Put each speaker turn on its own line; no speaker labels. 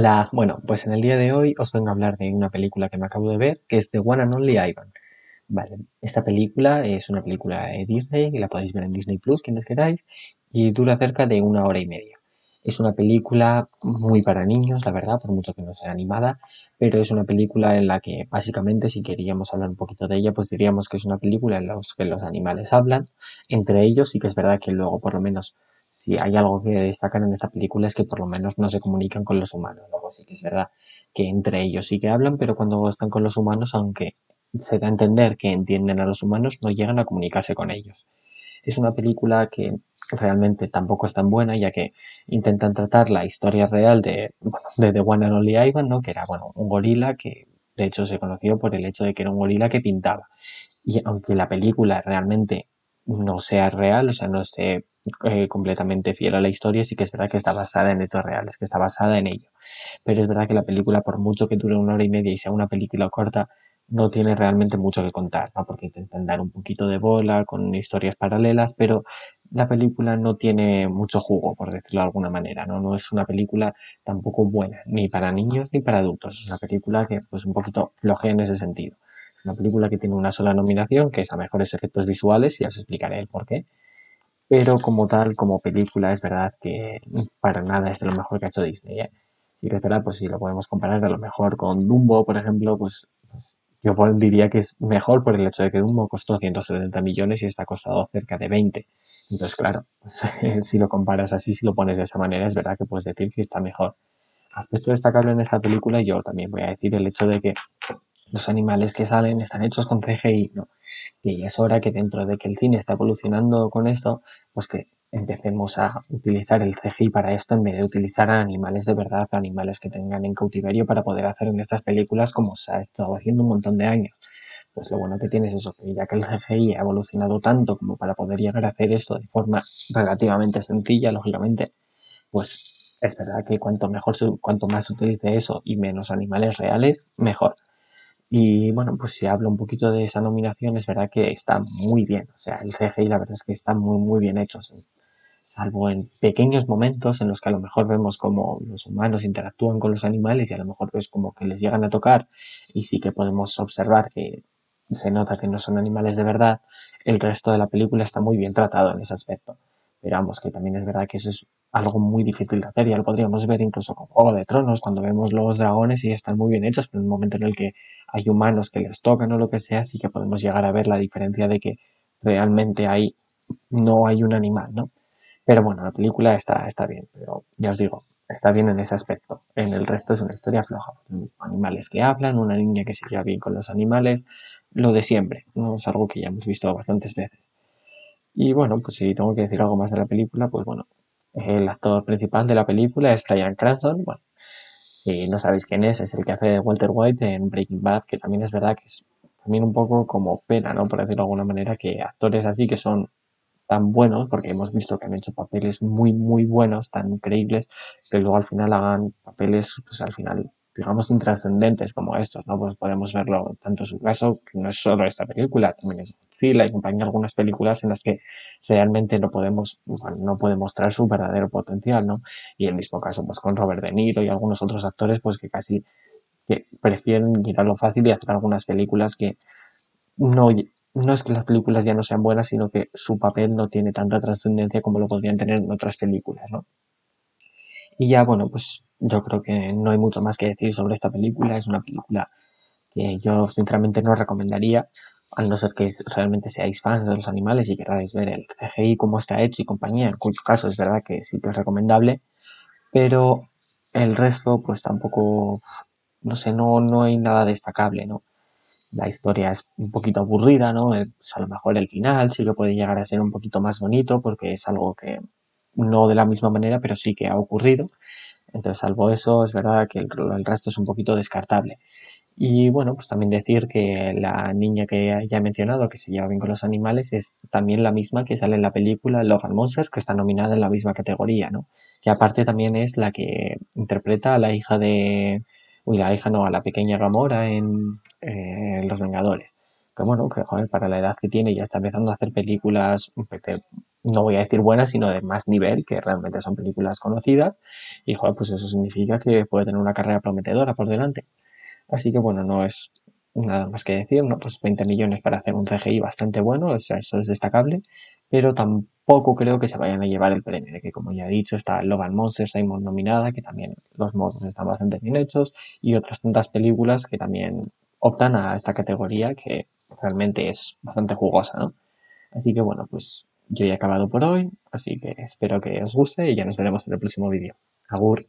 Hola, bueno, pues en el día de hoy os vengo a hablar de una película que me acabo de ver, que es The One and Only Ivan. Vale, esta película es una película de Disney, y la podéis ver en Disney Plus, quienes queráis, y dura cerca de una hora y media. Es una película muy para niños, la verdad, por mucho que no sea animada, pero es una película en la que básicamente, si queríamos hablar un poquito de ella, pues diríamos que es una película en la que los animales hablan, entre ellos, sí que es verdad que luego por lo menos si hay algo que destacan en esta película es que por lo menos no se comunican con los humanos. Luego sí que es verdad que entre ellos sí que hablan, pero cuando están con los humanos, aunque se da a entender que entienden a los humanos, no llegan a comunicarse con ellos. Es una película que realmente tampoco es tan buena, ya que intentan tratar la historia real de, bueno, de The One and Only Ivan, ¿no? que era bueno, un gorila que de hecho se conoció por el hecho de que era un gorila que pintaba. Y aunque la película realmente no sea real, o sea, no esté eh, completamente fiel a la historia, sí que es verdad que está basada en hechos reales, que está basada en ello. Pero es verdad que la película, por mucho que dure una hora y media y sea una película corta, no tiene realmente mucho que contar, ¿no? Porque intentan dar un poquito de bola con historias paralelas, pero la película no tiene mucho jugo, por decirlo de alguna manera, ¿no? No es una película tampoco buena, ni para niños ni para adultos. Es una película que, pues, un poquito flojea en ese sentido. Es una película que tiene una sola nominación, que es a mejores efectos visuales, y ya os explicaré el por qué pero como tal, como película, es verdad que para nada es de lo mejor que ha hecho Disney. ¿eh? Sí que es verdad, pues si lo podemos comparar a lo mejor con Dumbo, por ejemplo, pues, pues yo diría que es mejor por el hecho de que Dumbo costó 170 millones y está costado cerca de 20. Entonces, claro, pues, si lo comparas así, si lo pones de esa manera, es verdad que puedes decir que está mejor. Aspecto destacable en esta película, yo también voy a decir el hecho de que los animales que salen están hechos con CGI. Y es hora que dentro de que el cine está evolucionando con esto, pues que empecemos a utilizar el CGI para esto en vez de utilizar a animales de verdad, animales que tengan en cautiverio para poder hacer en estas películas como se ha estado haciendo un montón de años. Pues lo bueno que tiene es eso, que ya que el CGI ha evolucionado tanto como para poder llegar a hacer esto de forma relativamente sencilla, lógicamente, pues es verdad que cuanto mejor, cuanto más se utilice eso y menos animales reales, mejor. Y bueno, pues si hablo un poquito de esa nominación, es verdad que está muy bien. O sea, el CGI la verdad es que está muy, muy bien hecho. Salvo en pequeños momentos en los que a lo mejor vemos como los humanos interactúan con los animales y a lo mejor ves como que les llegan a tocar y sí que podemos observar que se nota que no son animales de verdad, el resto de la película está muy bien tratado en ese aspecto. Pero vamos, que también es verdad que eso es algo muy difícil de hacer. Ya lo podríamos ver incluso con Juego de Tronos, cuando vemos los dragones y están muy bien hechos, pero en el momento en el que hay humanos que les tocan o lo que sea, sí que podemos llegar a ver la diferencia de que realmente hay, no hay un animal, ¿no? Pero bueno, la película está, está bien, pero ya os digo, está bien en ese aspecto. En el resto es una historia floja. Animales que hablan, una niña que se lleva bien con los animales, lo de siempre, ¿no? Es algo que ya hemos visto bastantes veces. Y bueno, pues si tengo que decir algo más de la película, pues bueno, el actor principal de la película es Brian Cranston. Bueno, si no sabéis quién es, es el que hace Walter White en Breaking Bad, que también es verdad que es también un poco como pena, ¿no? Por decirlo de alguna manera, que actores así que son tan buenos, porque hemos visto que han hecho papeles muy, muy buenos, tan increíbles, que luego al final hagan papeles, pues al final digamos, intrascendentes como estos, ¿no? Pues podemos verlo tanto en su caso, que no es solo esta película, también es Godzilla y compañía algunas películas en las que realmente no podemos, no puede mostrar su verdadero potencial, ¿no? Y el mismo caso, pues con Robert De Niro y algunos otros actores, pues que casi que prefieren ir a lo fácil y hacer algunas películas que no, no es que las películas ya no sean buenas, sino que su papel no tiene tanta trascendencia como lo podrían tener en otras películas, ¿no? Y ya, bueno, pues yo creo que no hay mucho más que decir sobre esta película. Es una película que yo sinceramente no recomendaría, al no ser que realmente seáis fans de los animales y queráis ver el CGI, cómo está hecho y compañía, en cuyo caso es verdad que sí que es recomendable, pero el resto pues tampoco, no sé, no, no hay nada destacable, ¿no? La historia es un poquito aburrida, ¿no? Pues a lo mejor el final sí que puede llegar a ser un poquito más bonito porque es algo que no de la misma manera, pero sí que ha ocurrido. Entonces, salvo eso, es verdad que el, resto es un poquito descartable. Y bueno, pues también decir que la niña que ya he mencionado, que se lleva bien con los animales, es también la misma que sale en la película Love and Monsters, que está nominada en la misma categoría, ¿no? Que aparte también es la que interpreta a la hija de... Uy, la hija no, a la pequeña Gamora en Los Vengadores. Que bueno, que joder, para la edad que tiene ya está empezando a hacer películas no voy a decir buenas, sino de más nivel, que realmente son películas conocidas. Y joder, pues eso significa que puede tener una carrera prometedora por delante. Así que bueno, no es nada más que decir, ¿no? Pues 20 millones para hacer un CGI bastante bueno, o sea, eso es destacable, pero tampoco creo que se vayan a llevar el premio, de que como ya he dicho, está Logan Monster Simon nominada, que también los modos están bastante bien hechos, y otras tantas películas que también optan a esta categoría que realmente es bastante jugosa, ¿no? Así que bueno, pues yo ya he acabado por hoy, así que espero que os guste y ya nos veremos en el próximo vídeo. Agur.